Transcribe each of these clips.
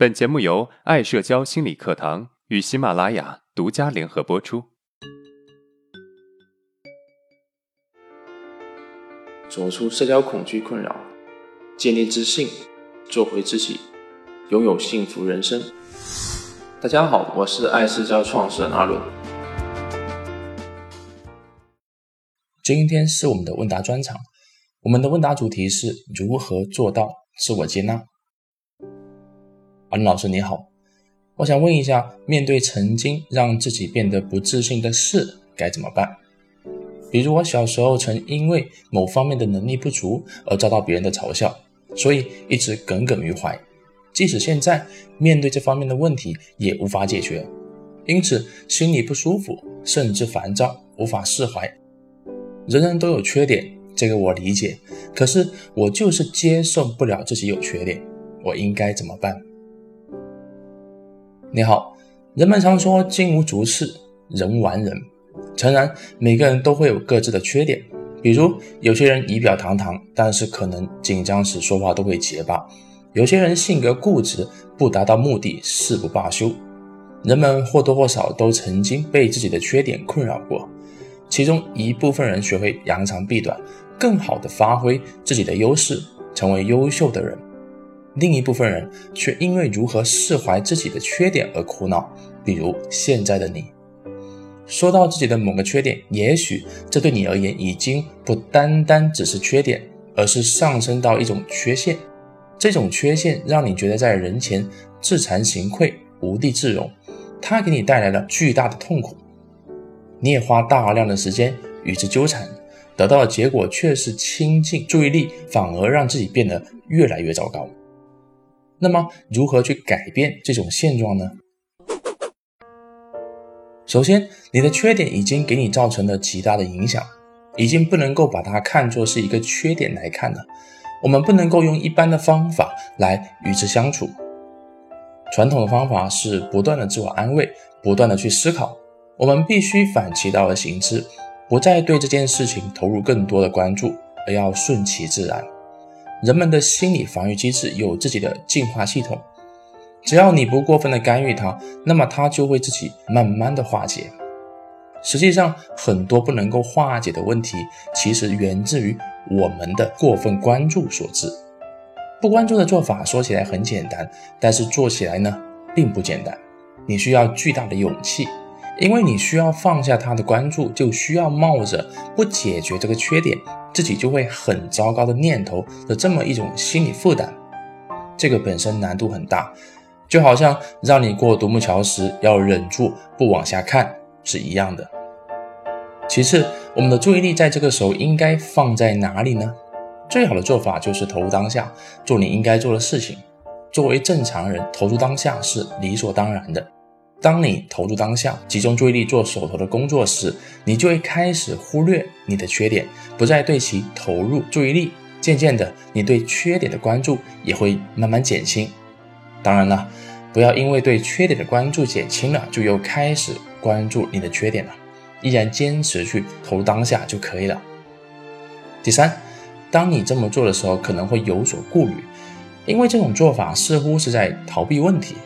本节目由爱社交心理课堂与喜马拉雅独家联合播出。走出社交恐惧困扰，建立自信，做回自己，拥有幸福人生。大家好，我是爱社交创始人阿伦。今天是我们的问答专场，我们的问答主题是如何做到自我接纳。安老师你好，我想问一下，面对曾经让自己变得不自信的事，该怎么办？比如我小时候曾因为某方面的能力不足而遭到别人的嘲笑，所以一直耿耿于怀。即使现在面对这方面的问题也无法解决，因此心里不舒服，甚至烦躁，无法释怀。人人都有缺点，这个我理解。可是我就是接受不了自己有缺点，我应该怎么办？你好，人们常说金无足赤，人无完人。诚然，每个人都会有各自的缺点，比如有些人仪表堂堂，但是可能紧张时说话都会结巴；有些人性格固执，不达到目的誓不罢休。人们或多或少都曾经被自己的缺点困扰过，其中一部分人学会扬长避短，更好地发挥自己的优势，成为优秀的人。另一部分人却因为如何释怀自己的缺点而苦恼，比如现在的你。说到自己的某个缺点，也许这对你而言已经不单单只是缺点，而是上升到一种缺陷。这种缺陷让你觉得在人前自惭形愧、无地自容，它给你带来了巨大的痛苦。你也花大量的时间与之纠缠，得到的结果却是倾尽注意力，反而让自己变得越来越糟糕。那么，如何去改变这种现状呢？首先，你的缺点已经给你造成了极大的影响，已经不能够把它看作是一个缺点来看了。我们不能够用一般的方法来与之相处。传统的方法是不断的自我安慰，不断的去思考。我们必须反其道而行之，不再对这件事情投入更多的关注，而要顺其自然。人们的心理防御机制有自己的进化系统，只要你不过分的干预它，那么它就会自己慢慢的化解。实际上，很多不能够化解的问题，其实源自于我们的过分关注所致。不关注的做法说起来很简单，但是做起来呢，并不简单。你需要巨大的勇气，因为你需要放下他的关注，就需要冒着不解决这个缺点。自己就会很糟糕的念头的这么一种心理负担，这个本身难度很大，就好像让你过独木桥时要忍住不往下看是一样的。其次，我们的注意力在这个时候应该放在哪里呢？最好的做法就是投入当下，做你应该做的事情。作为正常人，投入当下是理所当然的。当你投入当下，集中注意力做手头的工作时，你就会开始忽略你的缺点，不再对其投入注意力。渐渐的，你对缺点的关注也会慢慢减轻。当然了，不要因为对缺点的关注减轻了，就又开始关注你的缺点了。依然坚持去投入当下就可以了。第三，当你这么做的时候，可能会有所顾虑，因为这种做法似乎是在逃避问题。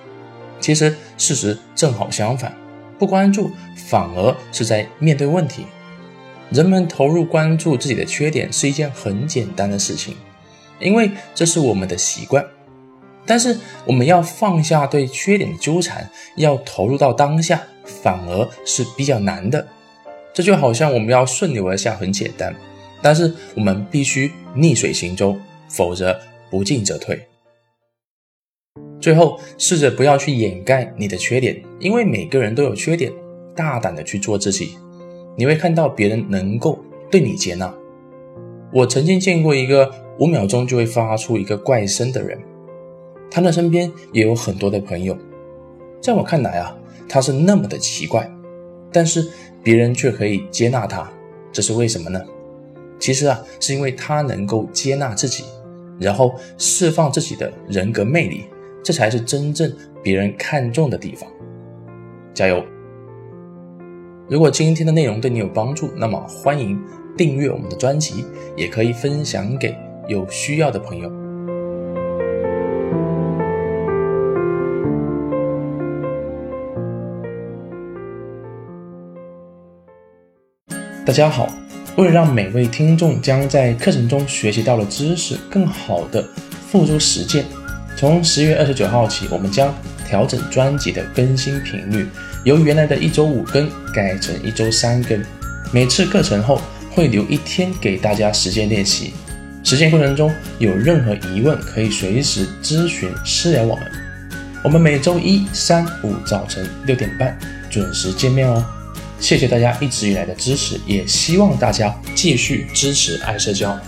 其实事实正好相反，不关注反而是在面对问题。人们投入关注自己的缺点是一件很简单的事情，因为这是我们的习惯。但是我们要放下对缺点的纠缠，要投入到当下，反而是比较难的。这就好像我们要顺流而下很简单，但是我们必须逆水行舟，否则不进则退。最后，试着不要去掩盖你的缺点，因为每个人都有缺点。大胆的去做自己，你会看到别人能够对你接纳。我曾经见过一个五秒钟就会发出一个怪声的人，他的身边也有很多的朋友。在我看来啊，他是那么的奇怪，但是别人却可以接纳他，这是为什么呢？其实啊，是因为他能够接纳自己，然后释放自己的人格魅力。这才是真正别人看重的地方。加油！如果今天的内容对你有帮助那么欢迎订阅我们的专辑也可以分享给有需要的朋友。大家好为了让每位听众将在课程中学习到的知识更好的付诸实践从十月二十九号起，我们将调整专辑的更新频率，由原来的一周五更改成一周三更。每次课程后会留一天给大家实践练习，实践过程中有任何疑问可以随时咨询私聊我们。我们每周一、三、五早晨六点半准时见面哦。谢谢大家一直以来的支持，也希望大家继续支持爱社交。